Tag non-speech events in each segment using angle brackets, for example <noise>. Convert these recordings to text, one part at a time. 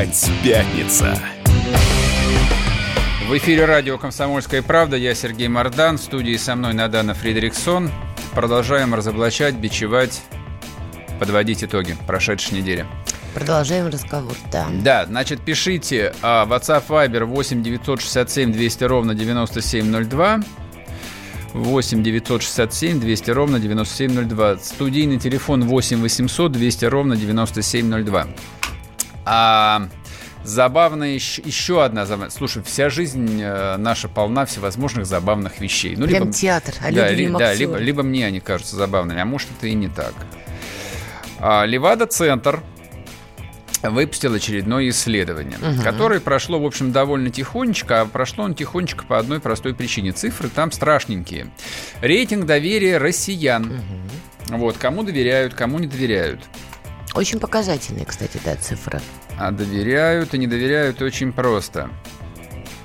Опять пятница. В эфире радио «Комсомольская правда». Я Сергей Мордан. В студии со мной Надана Фридриксон. Продолжаем разоблачать, бичевать, подводить итоги прошедшей недели. Продолжаем разговор, да. Да, значит, пишите а, WhatsApp Viber 8 967 200 ровно 9702. 8 967 200 ровно 9702. Студийный телефон 8 800 200 ровно 9702. А забавная еще, еще одна забавная. Слушай, вся жизнь э, наша полна всевозможных забавных вещей. Ну, Прям либо, театр, а да, ли, да либо, либо мне они кажутся забавными, а может это и не так. А, Левада-центр выпустил очередное исследование, угу. которое прошло, в общем, довольно тихонечко, а прошло он тихонечко по одной простой причине. Цифры там страшненькие. Рейтинг доверия россиян. Угу. Вот, кому доверяют, кому не доверяют. Очень показательные, кстати, да, цифры. А доверяют и не доверяют очень просто.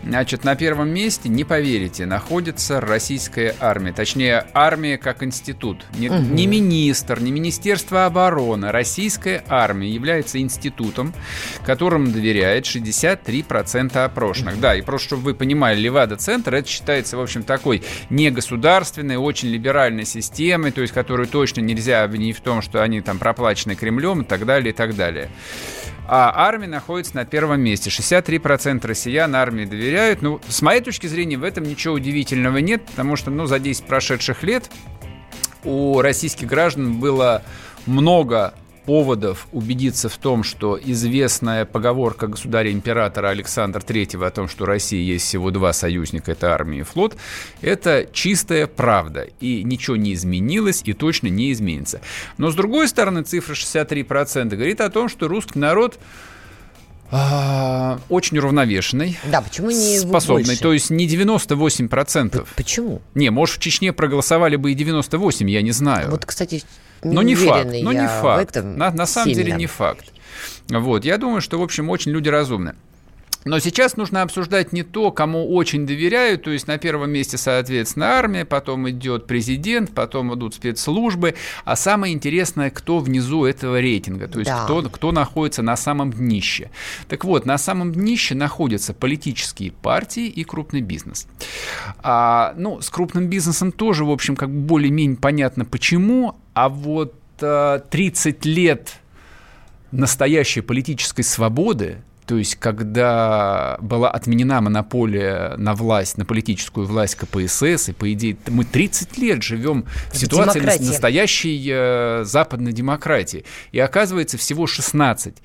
Значит, на первом месте, не поверите, находится российская армия. Точнее, армия как институт. Не, угу. не министр, не Министерство обороны. Российская армия является институтом, которому доверяет 63% опрошенных. Угу. Да, и просто, чтобы вы понимали, Левада-центр, это считается, в общем, такой негосударственной, очень либеральной системой, то есть, которую точно нельзя обвинить в том, что они там проплачены Кремлем и так далее, и так далее. А армия находится на первом месте. 63% россиян армии доверяют. Ну, с моей точки зрения, в этом ничего удивительного нет, потому что, ну, за 10 прошедших лет у российских граждан было много поводов убедиться в том, что известная поговорка государя-императора Александра III о том, что России есть всего два союзника, это армия и флот, это чистая правда. И ничего не изменилось и точно не изменится. Но с другой стороны, цифра 63% говорит о том, что русский народ а, очень уравновешенный. Да, почему не Способный, больше? то есть не 98%. Почему? Не, может, в Чечне проголосовали бы и 98, я не знаю. Вот, кстати, но не факт, но не факт. На, на самом сильно. деле не факт. Вот, я думаю, что, в общем, очень люди разумны. Но сейчас нужно обсуждать не то, кому очень доверяют, то есть на первом месте, соответственно, армия, потом идет президент, потом идут спецслужбы, а самое интересное, кто внизу этого рейтинга, то есть да. кто, кто находится на самом днище. Так вот, на самом днище находятся политические партии и крупный бизнес. А, ну, с крупным бизнесом тоже, в общем, как бы более-менее понятно почему, а вот а, 30 лет настоящей политической свободы, то есть, когда была отменена монополия на власть, на политическую власть КПСС, и, по идее, мы 30 лет живем в ситуации Демократия. настоящей э, западной демократии. И оказывается, всего 16%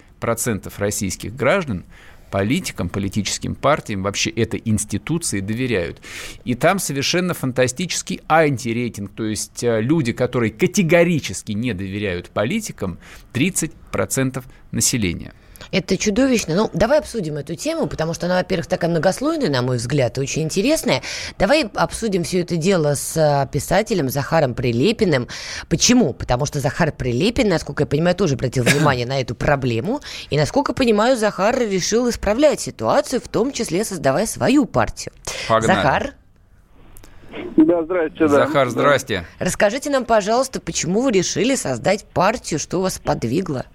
российских граждан политикам, политическим партиям, вообще этой институции доверяют. И там совершенно фантастический антирейтинг, то есть э, люди, которые категорически не доверяют политикам, 30% населения. Это чудовищно. Ну, давай обсудим эту тему, потому что она, во-первых, такая многослойная, на мой взгляд, и очень интересная. Давай обсудим все это дело с а, писателем Захаром Прилепиным. Почему? Потому что Захар Прилепин, насколько я понимаю, тоже обратил внимание на эту проблему. И, насколько понимаю, Захар решил исправлять ситуацию, в том числе создавая свою партию. Погнали. Захар? Да, здрасте. Захар, да. здрасте. Расскажите нам, пожалуйста, почему вы решили создать партию, что вас подвигло?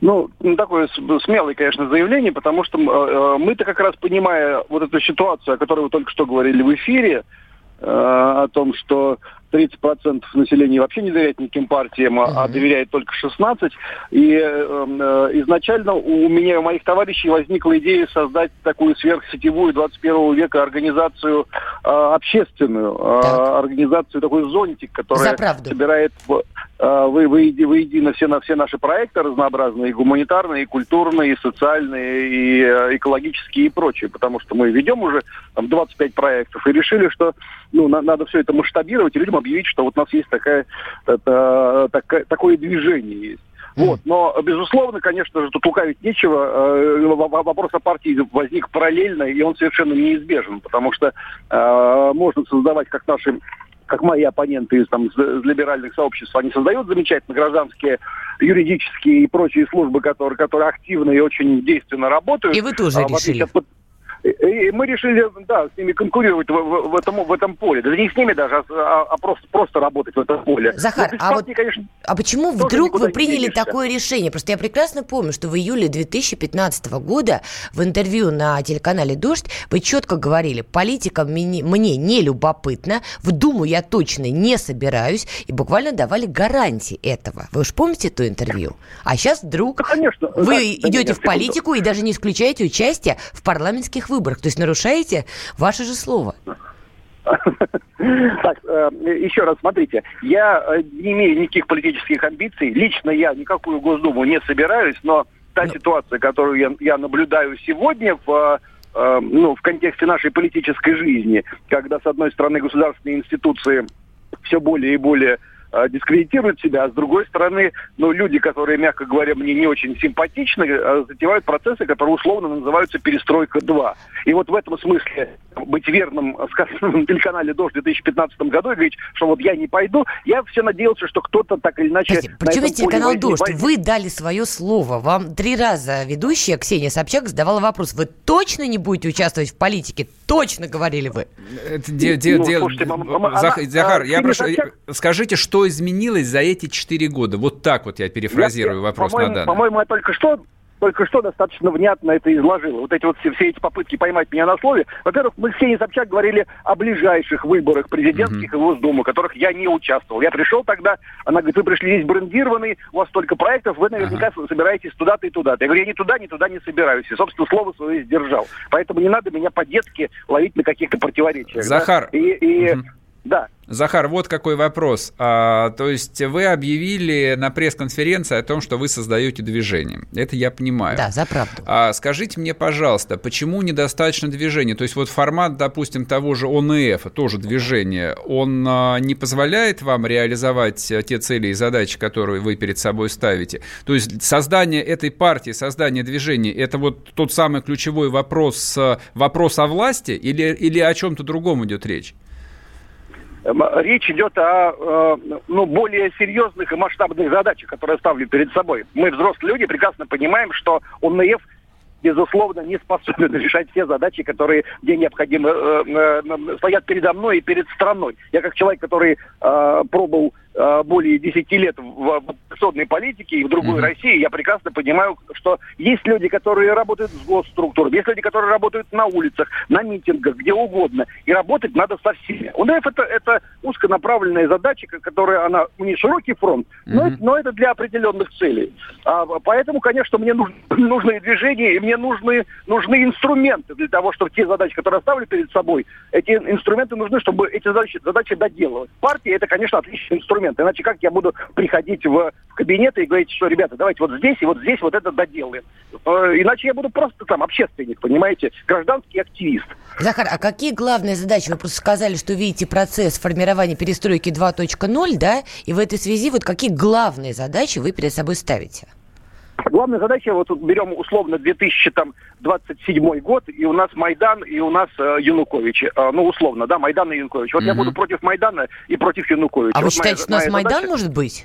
Ну, такое смелое, конечно, заявление, потому что э, мы-то как раз понимая вот эту ситуацию, о которой вы только что говорили в эфире, э, о том, что 30% населения вообще не доверяет никаким партиям, uh-huh. а доверяет только 16%. И э, э, изначально у меня и у моих товарищей возникла идея создать такую сверхсетевую 21 века организацию э, общественную, э, организацию такой зонтик, которая собирает э, вы, воедино все, на все наши проекты разнообразные, и гуманитарные, и культурные, и социальные, и э, экологические, и прочие, потому что мы ведем уже там, 25 проектов и решили, что ну, на, надо все это масштабировать и людям объявить, что вот у нас есть такая, это, такая, такое движение есть. Вот. Но, безусловно, конечно же, тут лукавить нечего. Э, вопрос о партии возник параллельно, и он совершенно неизбежен, потому что э, можно создавать, как наши как мои оппоненты из, там, из либеральных сообществ, они создают замечательно гражданские, юридические и прочие службы, которые, которые активно и очень действенно работают. И вы тоже а, решили. От, И мы решили, да, с ними конкурировать в, в, в, этом, в этом поле. Да не с ними даже, а, а просто, просто работать в этом поле. Захар, а, вот, конечно, а почему вдруг вы приняли такое решение? Просто я прекрасно помню, что в июле 2015 года в интервью на телеканале «Дождь» вы четко говорили, политика мне, мне не любопытна, в Думу я точно не собираюсь, и буквально давали гарантии этого. Вы уж помните то интервью? А сейчас вдруг да, конечно. вы да, идете да, в политику и даже не исключаете участие в парламентских выборах. То есть нарушаете ваше же слово. Так, э, еще раз смотрите, я э, не имею никаких политических амбиций. Лично я никакую Госдуму не собираюсь, но та ну... ситуация, которую я, я наблюдаю сегодня в э, ну, в контексте нашей политической жизни, когда, с одной стороны, государственные институции все более и более дискредитируют себя, а с другой стороны, ну, люди, которые, мягко говоря, мне не очень симпатичны, э, затевают процессы, которые условно называются «Перестройка-2». И вот в этом смысле быть верным э, сказанным на телеканале «Дождь» в 2015 году и говорить, что вот я не пойду, я все надеялся, что кто-то так или иначе... Подожди, почему телеканал «Дождь»? Вы дали свое слово. Вам три раза ведущая Ксения Собчак задавала вопрос. Вы точно не будете участвовать в политике? Точно говорили вы. Это, де, де, ну, де, слушайте, Захар, я прошу, скажите, что изменилось за эти четыре года? Вот так вот я перефразирую я, вопрос на данный. По-моему, я только что только что достаточно внятно это изложил. Вот эти вот все, все эти попытки поймать меня на слове. Во-первых, мы с Ксенией Собчак говорили о ближайших выборах президентских uh-huh. и Госдумы, в которых я не участвовал. Я пришел тогда, она говорит, вы пришли здесь брендированный, у вас столько проектов, вы наверняка uh-huh. собираетесь туда-то и туда-то. Я говорю, я ни туда, ни туда не собираюсь. И, собственно, слово свое сдержал. Поэтому не надо меня по-детски ловить на каких-то противоречиях. Захар. Да? И, и uh-huh. Да. Захар, вот какой вопрос. А, то есть вы объявили на пресс-конференции о том, что вы создаете движение. Это я понимаю. Да, за правду. А, скажите мне, пожалуйста, почему недостаточно движения? То есть вот формат, допустим, того же ОНФ, тоже движение, он а, не позволяет вам реализовать а, те цели и задачи, которые вы перед собой ставите? То есть создание этой партии, создание движения, это вот тот самый ключевой вопрос, а, вопрос о власти или, или о чем-то другом идет речь? Эм, речь идет о э, ну, более серьезных и масштабных задачах, которые ставлю перед собой. Мы, взрослые люди, прекрасно понимаем, что ОНФ безусловно, не способен <laughs> решать все задачи, которые где необходимо э, э, стоят передо мной и перед страной. Я как человек, который э, пробовал Э, более 10 лет в оппозиционной политике и в другой mm-hmm. России, я прекрасно понимаю, что есть люди, которые работают в госструктурах, есть люди, которые работают на улицах, на митингах, где угодно. И работать надо со всеми. У это, это узконаправленная задача, которая, она, у нее широкий фронт, но, mm-hmm. но это для определенных целей. А, поэтому, конечно, мне нужны, <laughs> нужны движения, и мне нужны, нужны инструменты для того, чтобы те задачи, которые я ставлю перед собой, эти инструменты нужны, чтобы эти задачи, задачи доделывать. Партия это, конечно, отличный инструмент инструмент. Иначе как я буду приходить в, в кабинет и говорить, что, ребята, давайте вот здесь и вот здесь вот это доделаем. Э, иначе я буду просто там общественник, понимаете, гражданский активист. Захар, а какие главные задачи? Вы просто сказали, что видите процесс формирования перестройки 2.0, да? И в этой связи вот какие главные задачи вы перед собой ставите? Главная задача, вот берем условно 2027 год, и у нас Майдан, и у нас э, Янукович. Э, ну, условно, да, Майдан и Янукович. Вот mm-hmm. я буду против Майдана и против Януковича. А вот вы считаете, моя, что у нас Майдан задача... может быть?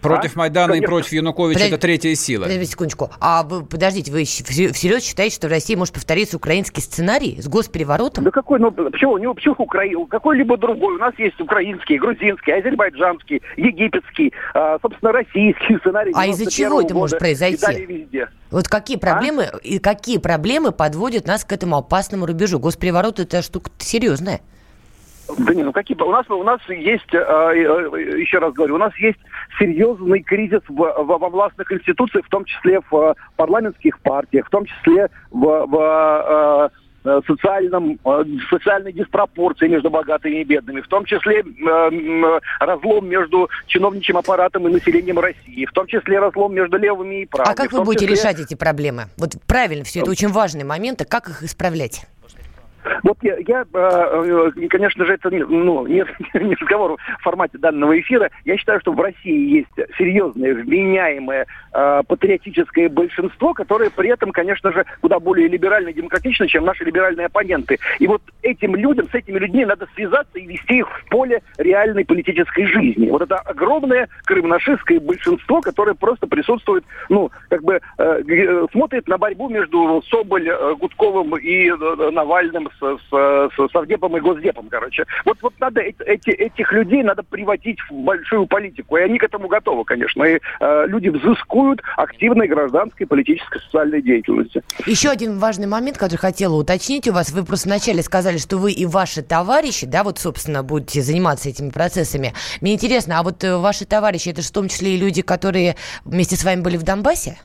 Против а? Майдана Конечно. и против Януковича Подожди, это третья сила. Подождите секундочку. А вы, подождите, вы всерьез считаете, что в России может повториться украинский сценарий с госпереворотом? Да какой, ну почему, не почему Украина, какой-либо другой. У нас есть украинский, грузинский, азербайджанский, египетский, а, собственно, российский сценарий. А из-за чего это может произойти? Вот какие а? проблемы, а? и какие проблемы подводят нас к этому опасному рубежу? Госпереворот это штука серьезная. Да не, ну какие... У нас, у нас есть, э, э, еще раз говорю, у нас есть серьезный кризис в, в, во властных институциях, в том числе в э, парламентских партиях, в том числе в, в социальном, социальной диспропорции между богатыми и бедными, в том числе разлом между чиновничьим аппаратом и населением России, в том числе разлом между левыми и правыми. А как вы будете числе... решать эти проблемы? Вот правильно, все это очень важные моменты. Как их исправлять? Вот я, я э, э, конечно же, это ну, нет не <laughs> разговор в формате данного эфира. Я считаю, что в России есть серьезное, вменяемое э, патриотическое большинство, которое при этом, конечно же, куда более либерально и демократично, чем наши либеральные оппоненты. И вот этим людям, с этими людьми надо связаться и вести их в поле реальной политической жизни. Вот это огромное крымнашистское большинство, которое просто присутствует, ну, как бы смотрит на борьбу между Соболь, Гудковым и Навальным с, с, с Совдепом и Госдепом, короче. Вот, вот надо эти, этих людей надо приводить в большую политику, и они к этому готовы, конечно. И э, люди взыскуют активной гражданской, политической, социальной деятельности. Еще один важный момент, который хотела уточнить у вас. Вы просто вначале сказали, что вы и ваши товарищи, да, вот, собственно, будете заниматься этими процессами. Мне интересно, а вот э, ваши товарищи, это же в том числе и люди, которые вместе с вами были в Донбассе?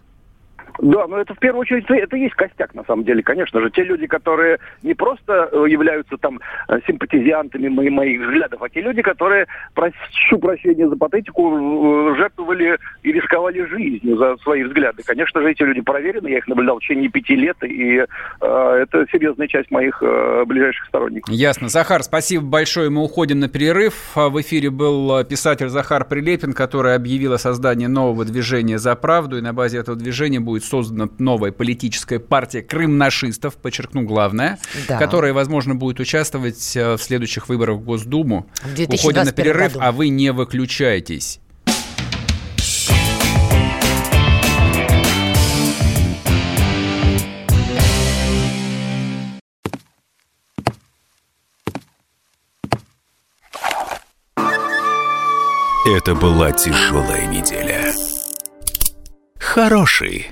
Да, но это в первую очередь, это и есть костяк, на самом деле, конечно же. Те люди, которые не просто э, являются там э, симпатизантами моих, моих взглядов, а те люди, которые, прошу прощения за патетику, э, жертвовали и рисковали жизнью за свои взгляды. Конечно же, эти люди проверены, я их наблюдал в течение пяти лет, и э, это серьезная часть моих э, ближайших сторонников. Ясно. Захар, спасибо большое, мы уходим на перерыв. В эфире был писатель Захар Прилепин, который объявил о создании нового движения «За правду», и на базе этого движения будет создана новая политическая партия крымнашистов, подчеркну главное, да. которая, возможно, будет участвовать э, в следующих выборах в Госдуму. В Уходим на перерыв, году. а вы не выключайтесь. Это была тяжелая неделя. Хороший.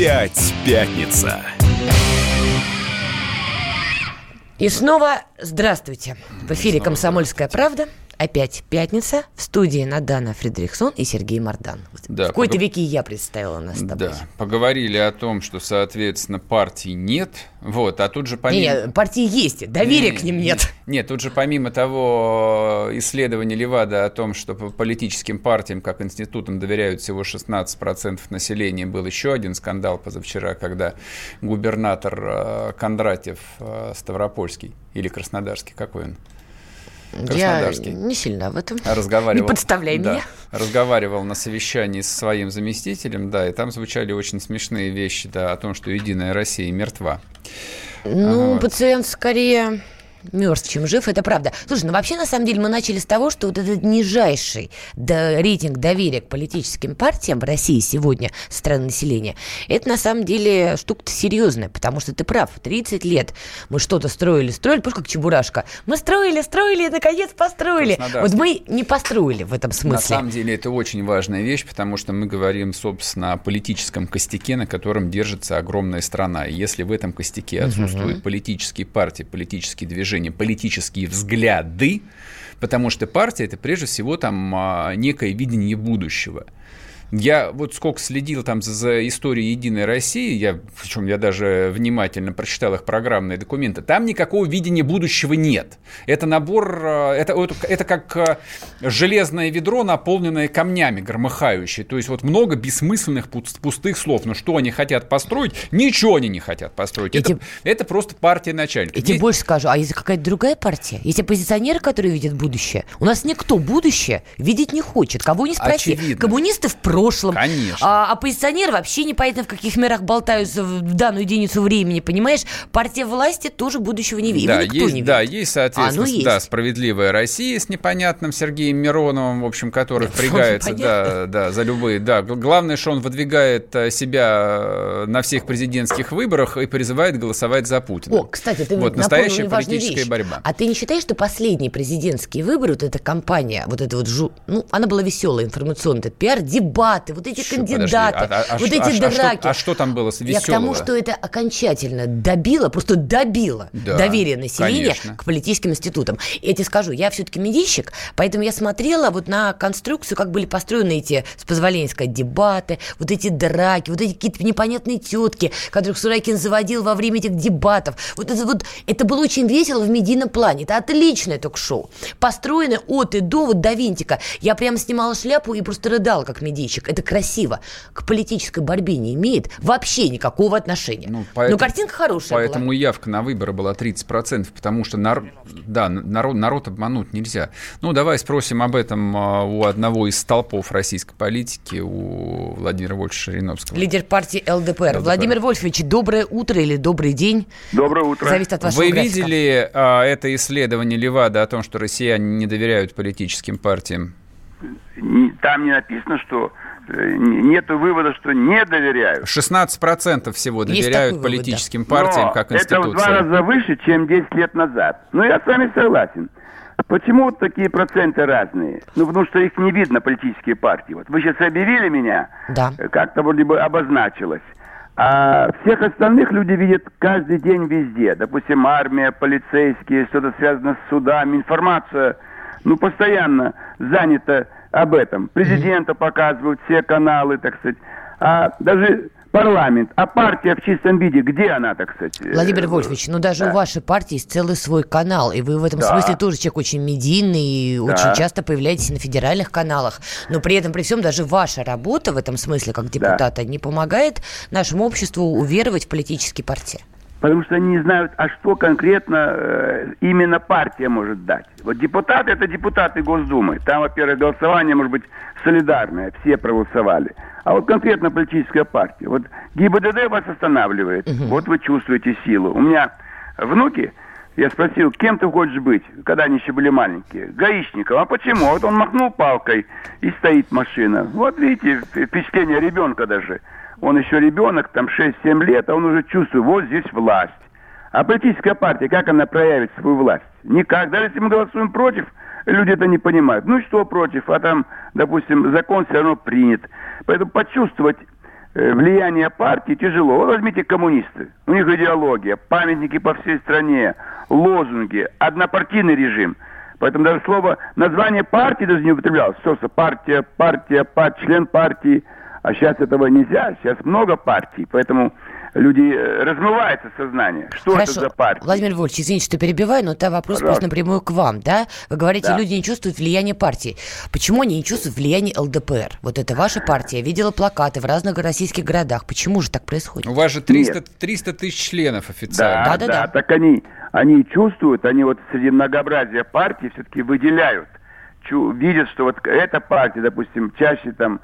Опять пятница. И снова здравствуйте. В эфире «Комсомольская правда». Опять пятница. В студии Надана Фредериксон и Сергей Мардан. Да, в какой-то пог... веке я представила нас с тобой. Да, поговорили о том, что, соответственно, партий нет. Вот, а тут же помимо... Нет, партии есть, доверия не, к ним нет. Нет, тут же помимо того исследования Левада о том, что по политическим партиям, как институтам, доверяют всего 16% населения, был еще один скандал позавчера, когда губернатор э, Кондратьев э, Ставропольский или Краснодарский, какой он? Я не сильно в этом. Разговаривал, не подставляй да, меня. Разговаривал на совещании со своим заместителем, да, и там звучали очень смешные вещи, да, о том, что Единая Россия мертва. Ну, вот. пациент скорее мертв, чем жив, это правда. Слушай, ну вообще, на самом деле, мы начали с того, что вот этот нижайший до, рейтинг доверия к политическим партиям в России сегодня страны населения, это на самом деле штука-то серьезная, потому что ты прав, 30 лет мы что-то строили, строили, помнишь, как Чебурашка? Мы строили, строили, и наконец построили. Вот мы не построили в этом смысле. На самом деле, это очень важная вещь, потому что мы говорим, собственно, о политическом костяке, на котором держится огромная страна. И если в этом костяке отсутствуют угу. политические партии, политические движения, движения политические взгляды, потому что партия это прежде всего там а, некое видение будущего. Я вот сколько следил там за, за историей Единой России, я, причем я даже внимательно прочитал их программные документы, там никакого видения будущего нет. Это набор, э, это, это, это как э, железное ведро, наполненное камнями, громыхающее. То есть вот много бессмысленных пустых слов. Но что они хотят построить? Ничего они не хотят построить. Это, тем, это просто партия начальника. И тем больше скажу, а если какая-то другая партия? Есть оппозиционеры, которые видят будущее? У нас никто будущее видеть не хочет. Кого не спроси. Очевидно. Коммунисты в прошлом. Конечно. А оппозиционеры вообще непонятно в каких мирах болтаются в данную единицу времени, понимаешь? Партия власти тоже будущего не видит. Да, есть, не да, есть, соответственно, а, ну, есть. да, справедливая Россия с непонятным Сергеем Мироновым, в общем, который да, <laughs> впрягается, да, да, за любые, да. Главное, что он выдвигает э, себя э, на всех президентских выборах и призывает голосовать за Путина. О, кстати, ты вот настоящая политическая вещь. борьба. А ты не считаешь, что последние президентские выборы, вот эта кампания, вот эта вот, жу... ну, она была веселая, информационная, пиар, дебат дебаты, вот эти Что, кандидаты, подожди, а, а, вот а, эти а, драки. А что, а что там было с веселого? Я к тому, что это окончательно добило, просто добило да, доверие населения конечно. к политическим институтам. И я тебе скажу, я все-таки медийщик, поэтому я смотрела вот на конструкцию, как были построены эти, с позволения сказать, дебаты, вот эти драки, вот эти какие-то непонятные тетки, которых Сурайкин заводил во время этих дебатов. Вот это вот, это было очень весело в медийном плане. Это отличное ток-шоу. Построено от и до, вот до винтика. Я прямо снимала шляпу и просто рыдала, как медийщик. Это красиво. К политической борьбе не имеет вообще никакого отношения. Ну, поэтому, Но картинка хорошая Поэтому была. явка на выборы была 30%, потому что нар... да, народ, народ обмануть нельзя. Ну, давай спросим об этом а, у одного из столпов российской политики, у Владимира Вольфовича Жириновского. Лидер партии ЛДПР. ЛДПР. Владимир Вольфович, доброе утро или добрый день? Доброе утро. Зависит от вашего Вы графика. видели а, это исследование Левада о том, что россияне не доверяют политическим партиям? Там не написано, что нет вывода, что не доверяют. 16% всего доверяют вывод, политическим да. партиям Но как институциям. Это в два раза выше, чем 10 лет назад. Но я с вами согласен. Почему вот такие проценты разные? Ну, потому что их не видно, политические партии. Вот вы сейчас объявили меня, да. Э, как-то вроде бы обозначилось. А всех остальных люди видят каждый день везде. Допустим, армия, полицейские, что-то связано с судами, информация, ну, постоянно занята об этом. Президента показывают, все каналы, так сказать. А даже парламент, а партия в чистом виде, где она, так сказать? Владимир Вольфович, ну даже да. у вашей партии есть целый свой канал, и вы в этом да. смысле тоже человек очень медийный, и да. очень часто появляетесь на федеральных каналах, но при этом, при всем, даже ваша работа в этом смысле, как депутата, да. не помогает нашему обществу уверовать в политические партии потому что они не знают, а что конкретно э, именно партия может дать. Вот депутаты – это депутаты Госдумы. Там, во-первых, голосование может быть солидарное, все проголосовали. А вот конкретно политическая партия. Вот ГИБДД вас останавливает, угу. вот вы чувствуете силу. У меня внуки, я спросил, кем ты хочешь быть, когда они еще были маленькие? Гаишником. А почему? Вот он махнул палкой, и стоит машина. Вот видите, впечатление ребенка даже – он еще ребенок, там 6-7 лет, а он уже чувствует, вот здесь власть. А политическая партия, как она проявит свою власть? Никак. Даже если мы голосуем против, люди это не понимают. Ну что против? А там, допустим, закон все равно принят. Поэтому почувствовать э, влияние партии тяжело. Вот возьмите коммунисты. У них идеология, памятники по всей стране, лозунги, однопартийный режим. Поэтому даже слово, название партии даже не употреблялось. Что, партия, партия, партия, член партии – а сейчас этого нельзя, сейчас много партий, поэтому люди э, размывается сознание. Что Хорошо. это за партия? Владимир Львович, извините, что перебиваю, но это вопрос Пожалуйста. просто напрямую к вам, да? Вы говорите, да. люди не чувствуют влияния партии. Почему они не чувствуют влияния ЛДПР? Вот это ваша партия. Я видела плакаты в разных российских городах. Почему же так происходит? У вас же 300, 300 тысяч членов официально. Да, да, да, да. Так они, они чувствуют, они вот среди многообразия партий все-таки выделяют. Чу, видят, что вот эта партия, допустим, чаще там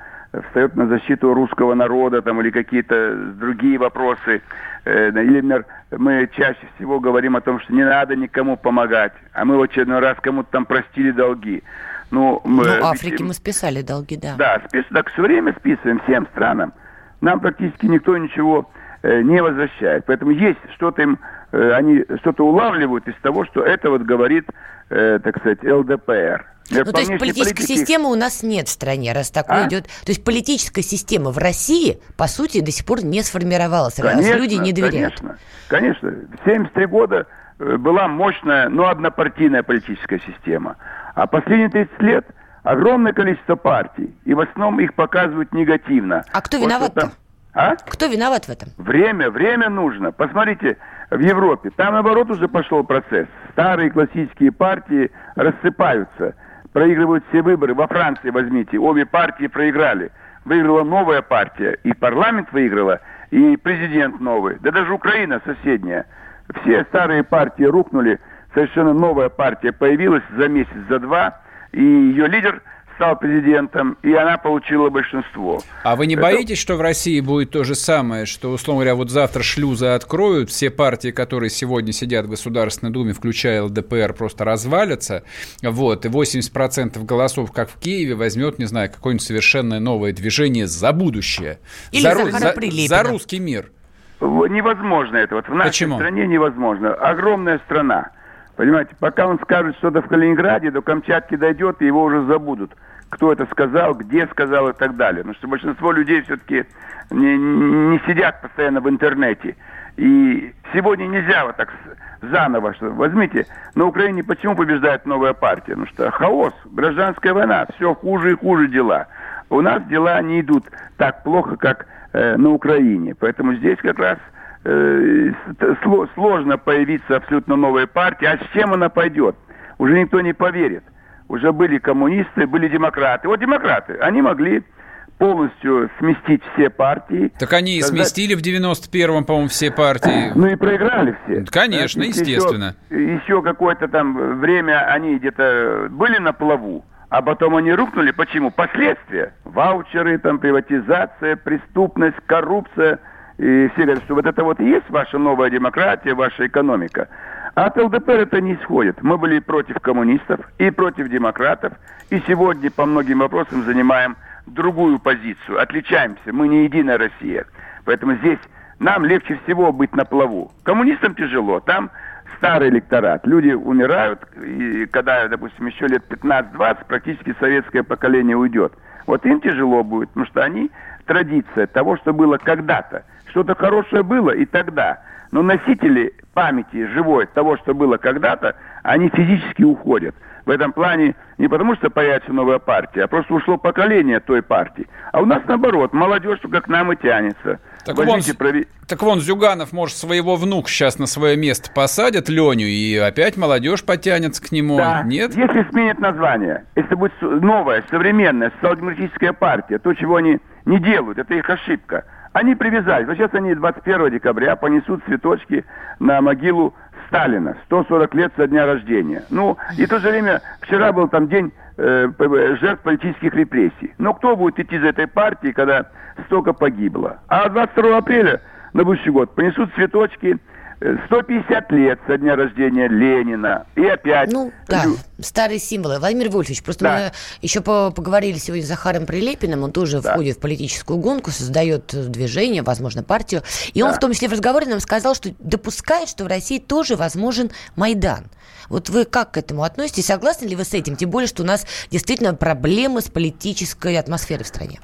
встает на защиту русского народа там, или какие-то другие вопросы. Э, или, например, мы чаще всего говорим о том, что не надо никому помогать, а мы в очередной раз кому-то там простили долги. Ну, мы, ну Африке мы списали долги, да. Да, спис, так все время списываем всем странам. Нам практически никто ничего э, не возвращает. Поэтому есть что-то им, э, они что-то улавливают из того, что это вот говорит, э, так сказать, ЛДПР. Ну, то есть политической политики... системы у нас нет в стране, раз такое а? идет. То есть политическая система в России, по сути, до сих пор не сформировалась, конечно, раз люди не доверяют. Конечно, конечно. В 73 года э, была мощная, но однопартийная политическая система. А последние 30 лет огромное количество партий, и в основном их показывают негативно. А кто виноват-то? А? Кто виноват в этом? Время, время нужно. Посмотрите, в Европе, там наоборот уже пошел процесс. Старые классические партии рассыпаются – проигрывают все выборы. Во Франции возьмите, обе партии проиграли. Выиграла новая партия, и парламент выиграла, и президент новый. Да даже Украина соседняя. Все старые партии рухнули, совершенно новая партия появилась за месяц, за два, и ее лидер – стал президентом, и она получила большинство. А вы не Это... боитесь, что в России будет то же самое, что, условно говоря, вот завтра шлюзы откроют, все партии, которые сегодня сидят в Государственной Думе, включая ЛДПР, просто развалятся, вот, и 80% голосов, как в Киеве, возьмет, не знаю, какое-нибудь совершенно новое движение за будущее. Или за, за, за русский мир. Невозможно это. Вот в нашей Почему? стране невозможно. Огромная страна. Понимаете, пока он скажет что-то в Калининграде, до Камчатки дойдет, и его уже забудут. Кто это сказал, где сказал и так далее. Потому что большинство людей все-таки не, не сидят постоянно в интернете. И сегодня нельзя вот так заново, что возьмите, на Украине почему побеждает новая партия? Потому что хаос, гражданская война, все хуже и хуже дела. У нас дела не идут так плохо, как э, на Украине. Поэтому здесь как раз сложно появиться абсолютно новой партии. А с чем она пойдет? Уже никто не поверит. Уже были коммунисты, были демократы. Вот демократы, они могли полностью сместить все партии. Так они и сместили в 91-м, по-моему, все партии. Ну и проиграли все. Конечно, Значит, естественно. Еще, еще какое-то там время они где-то были на плаву, а потом они рухнули. Почему? Последствия. Ваучеры, там, приватизация, преступность, коррупция. И все говорят, что вот это вот и есть ваша новая демократия, ваша экономика. А от ЛДПР это не исходит. Мы были против коммунистов и против демократов. И сегодня по многим вопросам занимаем другую позицию, отличаемся, мы не единая Россия. Поэтому здесь нам легче всего быть на плаву. Коммунистам тяжело, там старый электорат. Люди умирают, и когда, допустим, еще лет 15-20, практически советское поколение уйдет. Вот им тяжело будет, потому что они традиция того, что было когда-то. Что-то хорошее было и тогда. Но носители памяти живой того, что было когда-то, они физически уходят в этом плане не потому, что появится новая партия, а просто ушло поколение той партии. А у нас наоборот, молодежь только к нам и тянется. Так вон, прови... так вон Зюганов, может, своего внука сейчас на свое место посадят, Леню, и опять молодежь потянется к нему. Да. Нет? Если сменят название, если будет новая, современная, социал-демократическая партия, то, чего они не делают, это их ошибка. Они привязались. Вот сейчас они 21 декабря понесут цветочки на могилу Сталина, 140 лет со дня рождения. Ну, и в то же время, вчера был там день э, жертв политических репрессий. Но кто будет идти за этой партией, когда столько погибло? А 22 апреля на будущий год понесут цветочки 150 лет со дня рождения Ленина. И опять... Ну, да, старые символы. Владимир Вольфович, просто да. мы еще поговорили сегодня с Захаром Прилепиным, он тоже да. входит в политическую гонку, создает движение, возможно, партию. И да. он в том числе в разговоре нам сказал, что допускает, что в России тоже возможен Майдан. Вот вы как к этому относитесь? Согласны ли вы с этим? Тем более, что у нас действительно проблемы с политической атмосферой в стране.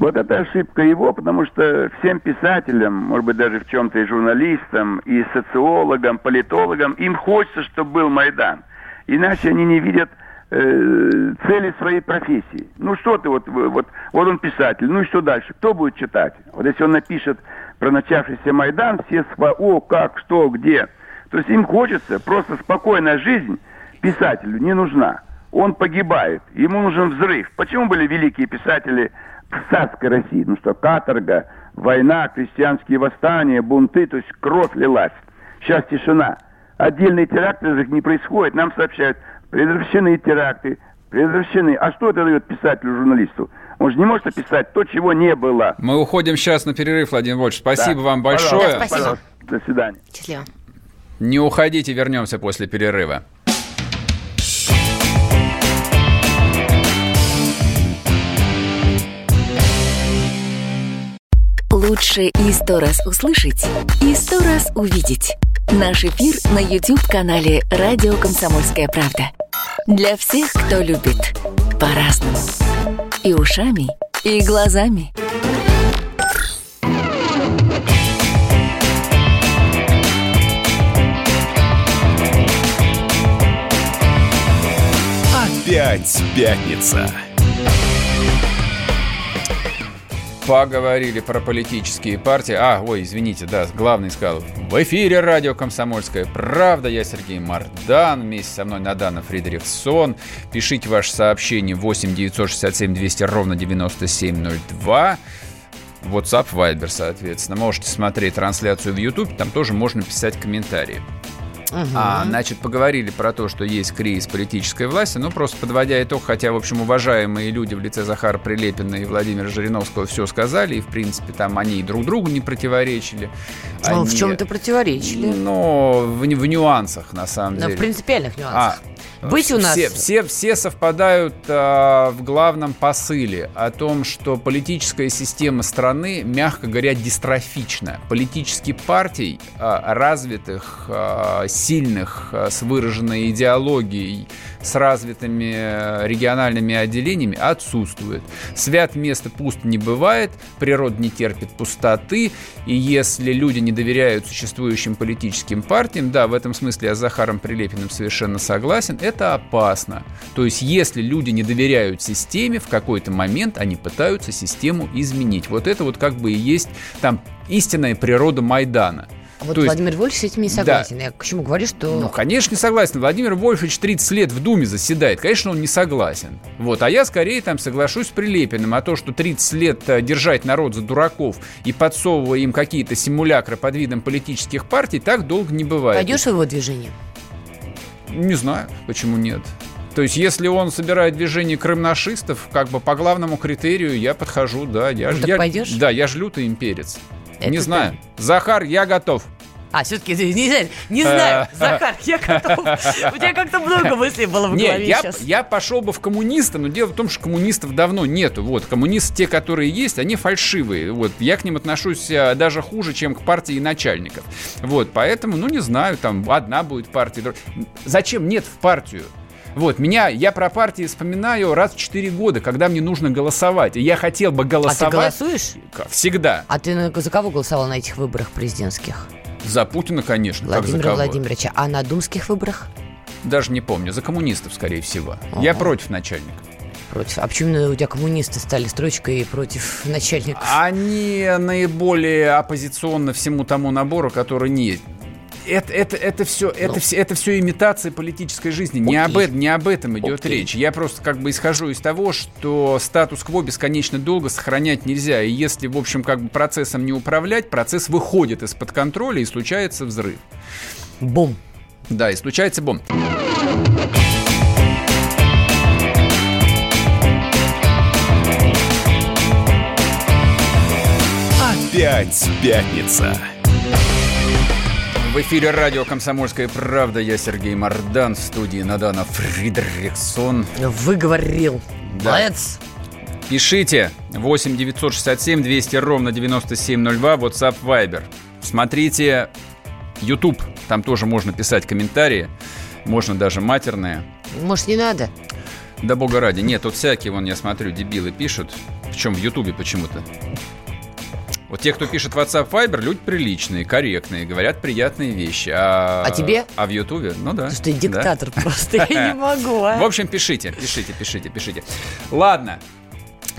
Вот это ошибка его, потому что всем писателям, может быть, даже в чем-то и журналистам, и социологам, политологам, им хочется, чтобы был Майдан. Иначе они не видят э, цели своей профессии. Ну что ты, вот, вот, вот он писатель, ну и что дальше? Кто будет читать? Вот если он напишет про начавшийся Майдан, все сва, о, как, что, где. То есть им хочется, просто спокойная жизнь писателю не нужна. Он погибает, ему нужен взрыв. Почему были великие писатели в царской России. Ну что, каторга, война, крестьянские восстания, бунты, то есть кровь лилась. Сейчас тишина. Отдельные теракты не происходит. Нам сообщают, предотвращены теракты, предотвращены. А что это дает писателю, журналисту? Он же не может описать то, чего не было. Мы уходим сейчас на перерыв, Владимир Вольфович. Спасибо да. вам большое. Да, спасибо. Пожалуйста. До свидания. Счастливо. Не уходите, вернемся после перерыва. Лучше и сто раз услышать, и сто раз увидеть. Наш эфир на YouTube-канале «Радио Комсомольская правда». Для всех, кто любит по-разному. И ушами, и глазами. Опять пятница. Поговорили про политические партии. А, ой, извините, да, главный сказал. В эфире радио «Комсомольская правда». Я Сергей Мардан. Вместе со мной Надана Фридрихсон. Пишите ваше сообщение 8 967 200 ровно 9702. WhatsApp, Viber, соответственно. Можете смотреть трансляцию в YouTube. Там тоже можно писать комментарии. Угу. А, значит, поговорили про то, что есть кризис политической власти, ну, просто подводя итог, хотя, в общем, уважаемые люди в лице Захара Прилепина и Владимира Жириновского все сказали, и, в принципе, там они друг другу не противоречили. Ну, они, в чем-то противоречили. Но в, в нюансах, на самом деле. в принципиальных нюансах. А, Быть у нас... Все, все, все совпадают а, в главном посыле о том, что политическая система страны, мягко говоря, дистрофична. Политических партий а, развитых, а, сильных, а, с выраженной идеологией, с развитыми региональными отделениями отсутствует. Свят место пуст не бывает, природа не терпит пустоты, и если люди не доверяют существующим политическим партиям, да, в этом смысле я с Захаром Прилепиным совершенно согласен, это опасно. То есть, если люди не доверяют системе, в какой-то момент они пытаются систему изменить. Вот это вот как бы и есть там истинная природа Майдана – вот То Владимир есть... Вольфович с этим не согласен. Да. Я к чему говорю, что... Ну, конечно, не согласен. Владимир Вольфович 30 лет в Думе заседает. Конечно, он не согласен. Вот. А я скорее там соглашусь с Прилепиным. А то, что 30 лет э, держать народ за дураков и подсовывая им какие-то симулякры под видом политических партий, так долго не бывает. Пойдешь в его движение? Не знаю, почему нет. То есть, если он собирает движение крымнашистов, как бы по главному критерию я подхожу, да. Я, ну, я, пойдешь? Да, я ж лютый имперец. Это не знаю. Ты... Захар, я готов. А, все-таки не, не знаю, Захар, я готов. <laughs> У тебя как-то много мыслей было в голове я, сейчас. Я пошел бы в коммуниста, но дело в том, что коммунистов давно нету. Вот, коммунисты, те, которые есть, они фальшивые. Вот, я к ним отношусь э, даже хуже, чем к партии начальников. Вот, поэтому, ну, не знаю, там одна будет партия. Зачем нет в партию? Вот, меня, я про партии вспоминаю раз в 4 года, когда мне нужно голосовать. И я хотел бы голосовать. А ты голосуешь? Всегда. А ты за кого голосовал на этих выборах президентских? За Путина, конечно. Владимира Владимировича. А на думских выборах? Даже не помню. За коммунистов, скорее всего. Ага. Я против начальника против. А почему у тебя коммунисты стали строчкой против начальников? Они наиболее оппозиционны всему тому набору, который не это, это, это, все, ну. это, все, это все имитация политической жизни. Не об, не об этом идет Окей. речь. Я просто как бы исхожу из того, что статус-кво бесконечно долго сохранять нельзя. И если, в общем, как бы процессом не управлять, процесс выходит из-под контроля и случается взрыв. Бум. Да, и случается бомб. Опять пятница. В эфире радио «Комсомольская правда». Я Сергей Мордан. В студии Надана Фридрихсон. Выговорил. Да. Молодец. Пишите 8 967 200 ровно 9702 WhatsApp Viber. Смотрите YouTube. Там тоже можно писать комментарии. Можно даже матерные. Может, не надо? Да бога ради. Нет, тут всякие, вон я смотрю, дебилы пишут. Причем в Ютубе почему-то. Вот те, кто пишет WhatsApp Viber, люди приличные, корректные, говорят приятные вещи. А, а тебе? А в Ютубе? Ну да. Слушай, ты диктатор да. <laughs> просто, я не могу. А. В общем, пишите, пишите, пишите, пишите. Ладно,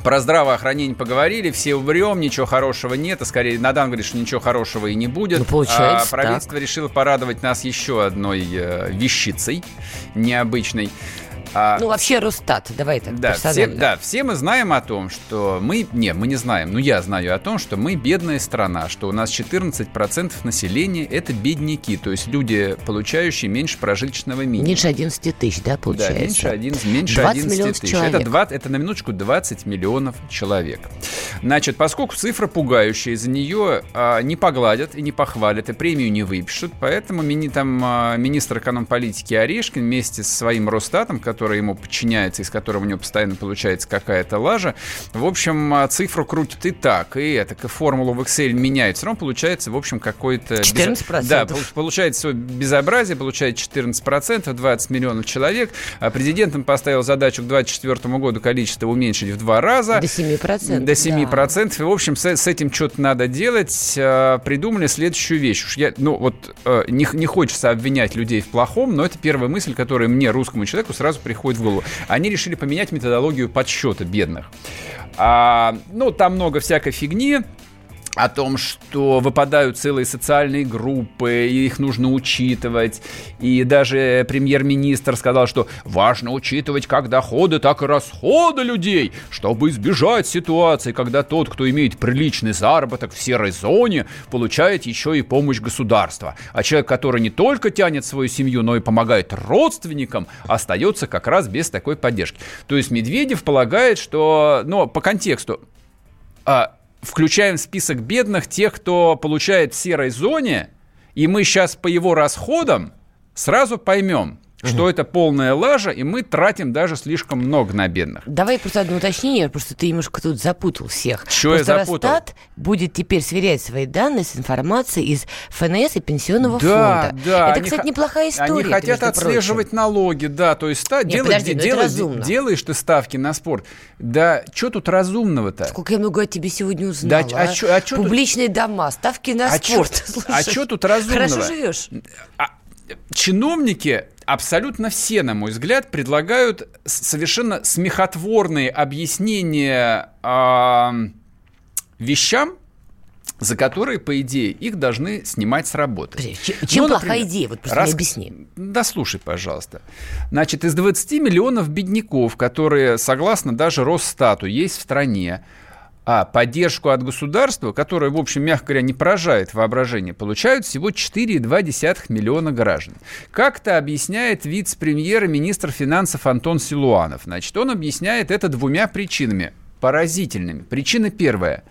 про здравоохранение поговорили, все умрем, ничего хорошего нет, а скорее Надан говорит, что ничего хорошего и не будет. Ну, получается, а правительство так. решило порадовать нас еще одной э, вещицей необычной. А, ну, вообще Росстат, давай так да, все, да, все мы знаем о том, что мы... Не, мы не знаем, но я знаю о том, что мы бедная страна, что у нас 14% населения – это бедняки, то есть люди, получающие меньше прожиточного минимума. Меньше 11 тысяч, да, получается? Да, меньше, 11, меньше 11 тысяч. Это, 20, это на минуточку 20 миллионов человек. Значит, поскольку цифра пугающая, за нее а, не погладят и не похвалят, и премию не выпишут, поэтому мини, там, а, министр эконом-политики Орешкин вместе со своим Росстатом, который который ему подчиняется, из которого у него постоянно получается какая-то лажа. В общем, а, цифру крутит и так, и это, формулу в Excel меняют. Все равно получается, в общем, какой-то... 14%? Без... Да, получается безобразие, получается 14%, 20 миллионов человек. А президент поставил задачу к 2024 году количество уменьшить в два раза. До 7%. До 7%. Да. И, в общем, с, с этим что-то надо делать. А, придумали следующую вещь. Уж я, ну, вот не, не хочется обвинять людей в плохом, но это первая мысль, которая мне, русскому человеку, сразу приходит в голову. Они решили поменять методологию подсчета бедных. А, ну, там много всякой фигни о том, что выпадают целые социальные группы, и их нужно учитывать. И даже премьер-министр сказал, что важно учитывать как доходы, так и расходы людей, чтобы избежать ситуации, когда тот, кто имеет приличный заработок в серой зоне, получает еще и помощь государства. А человек, который не только тянет свою семью, но и помогает родственникам, остается как раз без такой поддержки. То есть Медведев полагает, что, ну, по контексту, а, включаем в список бедных тех, кто получает в серой зоне, и мы сейчас по его расходам сразу поймем, что это полная лажа, и мы тратим даже слишком много на бедных. Давай просто одно уточнение, просто ты немножко тут запутал всех. Что я запутал? Росстат будет теперь сверять свои данные с информацией из ФНС и пенсионного да, фонда. Да, это, кстати, хотят, неплохая история. Они хотят отслеживать прочим. налоги, да, то есть та, Нет, делай, подожди, делай, делаешь ты ставки на спорт. Да, что тут разумного-то? Сколько я много о тебе сегодня узнала. Да, а, а? Чё, а чё Публичные тут... дома, ставки на а спорт. <laughs> Чё, а что тут разумного? Хорошо живешь. А, чиновники абсолютно все, на мой взгляд, предлагают совершенно смехотворные объяснения э, вещам, за которые, по идее, их должны снимать с работы. Подожди, чем ну, плохая например, идея? Вот просто раз... объясни. Да слушай, пожалуйста. Значит, из 20 миллионов бедняков, которые, согласно даже Росстату, есть в стране, а поддержку от государства, которая, в общем, мягко говоря, не поражает воображение, получают всего 4,2 миллиона граждан. Как это объясняет вице-премьер и министр финансов Антон Силуанов? Значит, он объясняет это двумя причинами, поразительными. Причина первая.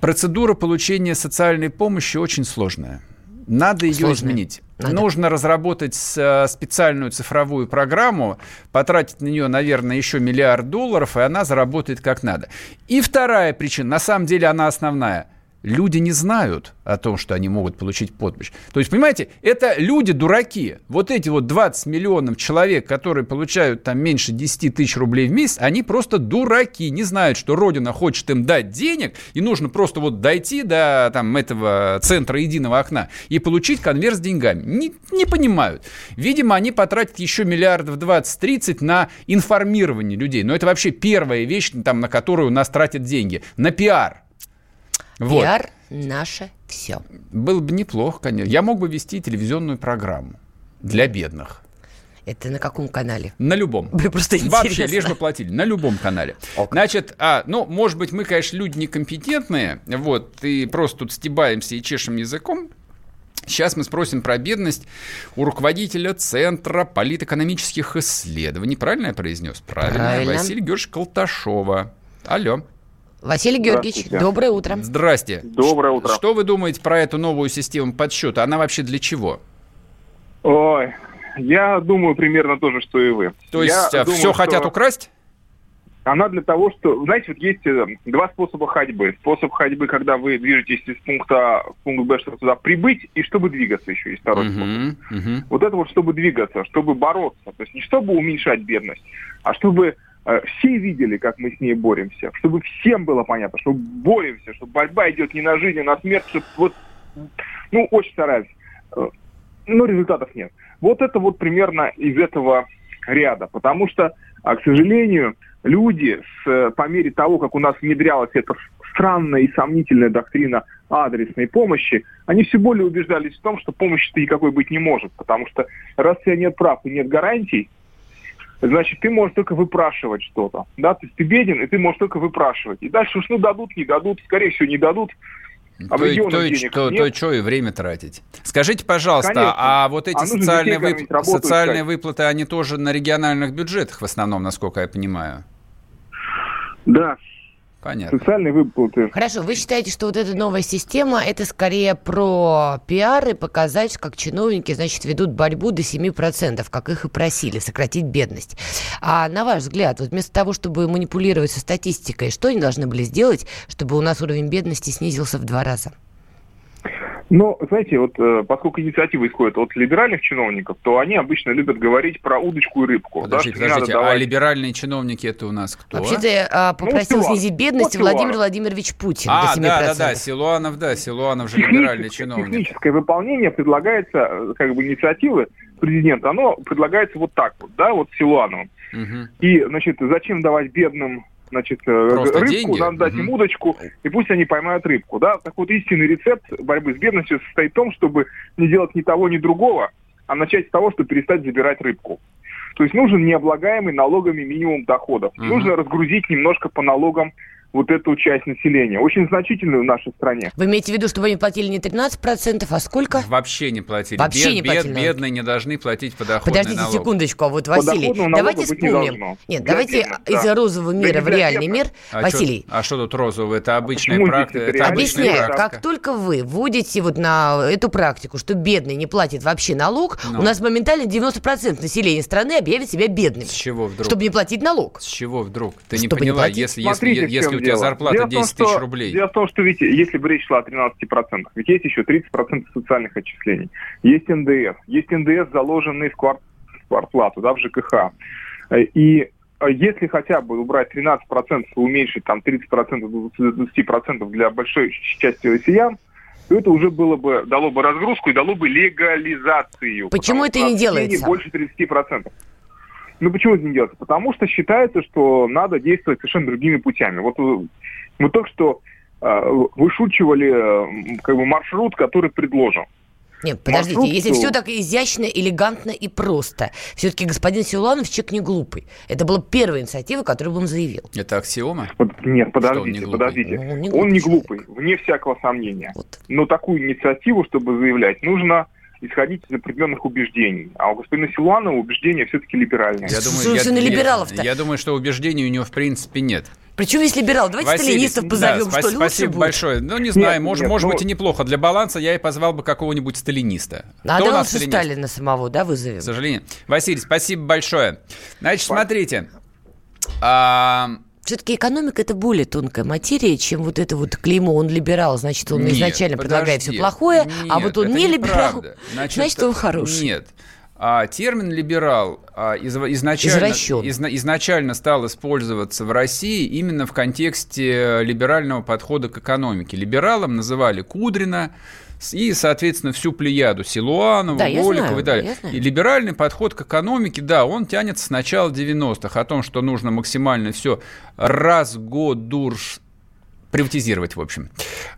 Процедура получения социальной помощи очень сложная. Надо ее Сложная. изменить. Надо. Нужно разработать э, специальную цифровую программу, потратить на нее, наверное, еще миллиард долларов, и она заработает как надо. И вторая причина, на самом деле она основная – люди не знают о том, что они могут получить подпись. То есть, понимаете, это люди дураки. Вот эти вот 20 миллионов человек, которые получают там меньше 10 тысяч рублей в месяц, они просто дураки, не знают, что Родина хочет им дать денег, и нужно просто вот дойти до там этого центра единого окна и получить конверт с деньгами. Не, не понимают. Видимо, они потратят еще миллиардов 20-30 на информирование людей. Но это вообще первая вещь, там, на которую у нас тратят деньги. На пиар. Вот. Пиар наше все. Было бы неплохо, конечно. Я мог бы вести телевизионную программу для бедных. Это на каком канале? На любом. Мне просто интересно. Вообще, лишь бы платили. На любом канале. Ок. Значит, а, ну, может быть, мы, конечно, люди некомпетентные, вот, и просто тут стебаемся и чешем языком. Сейчас мы спросим про бедность у руководителя Центра политэкономических исследований. Правильно я произнес? Правильно. Правильно. Василия Георгиевича Колташова. Алло. Василий Георгиевич, доброе утро. Здрасте. Доброе утро. Что вы думаете про эту новую систему подсчета? Она вообще для чего? Ой, я думаю примерно то же, что и вы. То есть я все думаю, хотят что... украсть? Она для того, что, знаете, вот есть э, два способа ходьбы. Способ ходьбы, когда вы движетесь из пункта А в пункт Б, чтобы туда прибыть, и чтобы двигаться еще есть второй uh-huh, способ. Uh-huh. Вот это вот чтобы двигаться, чтобы бороться. То есть не чтобы уменьшать бедность, а чтобы все видели, как мы с ней боремся, чтобы всем было понятно, что боремся, что борьба идет не на жизнь, а на смерть, что вот, ну, очень стараюсь, э, но результатов нет. Вот это вот примерно из этого ряда, потому что, а, к сожалению, люди с, по мере того, как у нас внедрялась эта странная и сомнительная доктрина адресной помощи, они все более убеждались в том, что помощи-то никакой быть не может, потому что раз у тебя нет прав и нет гарантий, значит, ты можешь только выпрашивать что-то. Да, то есть ты беден, и ты можешь только выпрашивать. И дальше уж ну дадут, не дадут, скорее всего, не дадут. А то, то, денег то, то, что и время тратить. Скажите, пожалуйста, Конечно. а вот эти а социальные, вып... социальные выплаты, они тоже на региональных бюджетах в основном, насколько я понимаю? Да, Понятно. Социальные выплаты. Хорошо, вы считаете, что вот эта новая система, это скорее про пиар и показать, как чиновники, значит, ведут борьбу до 7%, как их и просили, сократить бедность. А на ваш взгляд, вот вместо того, чтобы манипулировать со статистикой, что они должны были сделать, чтобы у нас уровень бедности снизился в два раза? Но, знаете, вот э, поскольку инициатива исходит от либеральных чиновников, то они обычно любят говорить про удочку и рыбку. Подождите, да, подождите, а либеральные чиновники это у нас кто? Вообще-то а, попросил ну, снизить бедность вот Владимир Владимирович Путин а, до 7%. да, да, да, Силуанов, да, Силуанов же либеральный чиновник. Техническое выполнение предлагается, э, как бы, инициативы президента, оно предлагается вот так вот, да, вот Силуановым. Угу. И, значит, зачем давать бедным значит, э, Просто рыбку, деньги? надо дать угу. им удочку, и пусть они поймают рыбку. Да? Так вот, истинный рецепт борьбы с бедностью состоит в том, чтобы не делать ни того, ни другого, а начать с того, чтобы перестать забирать рыбку. То есть нужен необлагаемый налогами минимум доходов. Угу. Нужно разгрузить немножко по налогам вот эту часть населения, очень значительную в нашей стране. Вы имеете в виду, чтобы они платили не 13%, а сколько? Вообще не платили. Вообще бед, не платили. Бед, бедные не должны платить подоходный Подождите налог. секундочку, а вот, Василий, давайте вспомним. Не Нет, для давайте тех, из да. розового мира да в реальный мир. А Василий. Чё, а что тут розовый? Это обычная практика. Объясняю, как только вы вводите вот на эту практику, что бедный не платит вообще налог, ну. у нас моментально 90% населения страны объявит себя бедным. С чего вдруг? Чтобы не платить налог. С чего вдруг? Ты не поняла, не если, Смотрите, если, если у тебя зарплата 10 10 тысяч рублей. Дело в том, что, видите, если бы речь шла о 13%, ведь есть еще 30% социальных отчислений. Есть НДС. Есть ндс, заложенный в квартплату, да, в ЖКХ. И если хотя бы убрать 13% и уменьшить там 30% до 20% для большой части россиян, то это уже было бы, дало бы разгрузку и дало бы легализацию. Почему это не делается? Больше 30%. Ну почему это не делается? Потому что считается, что надо действовать совершенно другими путями. Вот мы только что э, вышучивали э, как бы маршрут, который предложен. Нет, подождите, маршрут, если все так изящно, элегантно и просто, все-таки господин Силуанов человек не глупый. Это была первая инициатива, которую он заявил. Это аксиома? Нет, подождите, он подождите. Ну, он не глупый, он не глупый вне всякого сомнения. Вот. Но такую инициативу, чтобы заявлять, нужно исходить из определенных убеждений. А у господина Силуанова убеждения все-таки либеральные. Я думаю, я, либералов-то? Я, я думаю, что убеждений у него в принципе нет. Причем есть либерал? Давайте Василий, сталинистов позовем, да, что ли, Спасибо большое. Ну, не знаю, нет, может, нет, может ну... быть и неплохо. Для баланса я и позвал бы какого-нибудь сталиниста. А Кто да лучше Сталина самого, да, вызовем? К сожалению. Василий, спасибо большое. Значит, смотрите. А... Все-таки экономика это более тонкая материя, чем вот это вот клеймо. Он либерал, значит, он нет, изначально подожди, предлагает все плохое, нет, а вот он не либерал, значит, значит, он хороший. Нет. А термин либерал а, из, изначально, из, изначально стал использоваться в России именно в контексте либерального подхода к экономике. Либералом называли Кудрина и, соответственно, всю плеяду Силуанова, да, Голикова и далее. И либеральный подход к экономике, да, он тянется с начала 90-х, о том, что нужно максимально все разгодурш приватизировать, в общем. И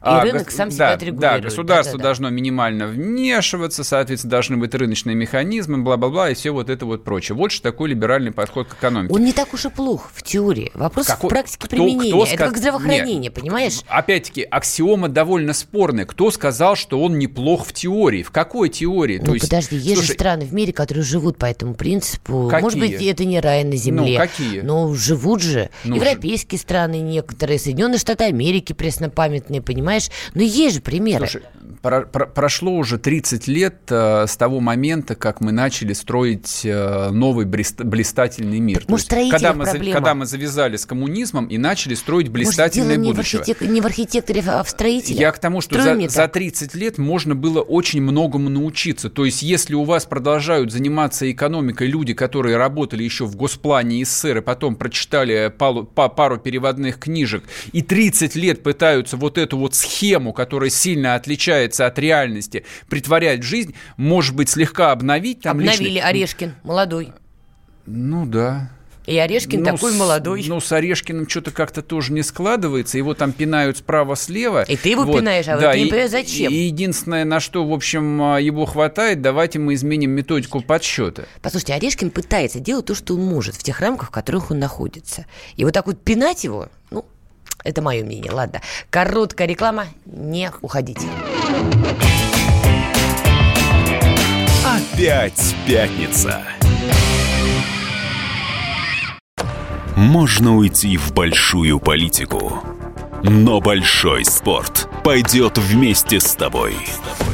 а, рынок сам себя да, отрегулирует. Да, государство да, да, да. должно минимально вмешиваться, соответственно, должны быть рыночные механизмы, бла-бла-бла, и все вот это вот прочее. Вот что такой либеральный подход к экономике. Он не так уж и плох в теории. Вопрос Какой, в практике кто, применения. Кто это как здравоохранение, Нет, понимаешь? Опять-таки, аксиома довольно спорная. Кто сказал, что он неплох в теории? В какой теории? Ну, То есть, подожди, есть слушай, же страны в мире, которые живут по этому принципу. Какие? Может быть, это не рай на земле. Ну, какие? Но живут же. Ну, Европейские же. страны некоторые, Соединенные Штаты Америки, Америки преснопамятные, понимаешь? Но есть же примеры. Слушай, про про прошло уже 30 лет э, с того момента, как мы начали строить э, новый блистательный мир. Может, есть, когда, мы, когда мы завязали с коммунизмом и начали строить блистательное Может, будущее. Не в, архитек... не в архитекторе, а в строителе. Я к тому, что за, за 30 лет можно было очень многому научиться. То есть, если у вас продолжают заниматься экономикой люди, которые работали еще в Госплане СССР и потом прочитали пару, пару переводных книжек и 30 30 лет пытаются вот эту вот схему, которая сильно отличается от реальности, притворять в жизнь, может быть, слегка обновить. Там Обновили личный... Орешкин, молодой. Ну да. И Орешкин ну, такой с, молодой. Ну, с Орешкиным что-то как-то тоже не складывается. Его там пинают справа-слева. И ты его вот. пинаешь, а да, вот не понимаешь, зачем. И единственное, на что, в общем, а, его хватает, давайте мы изменим методику подсчета. Послушайте, Орешкин пытается делать то, что он может в тех рамках, в которых он находится. И вот так вот пинать его, ну, это мое мнение. Ладно. Короткая реклама. Не уходите. Опять пятница. Можно уйти в большую политику, но большой спорт пойдет вместе с тобой. С тобой.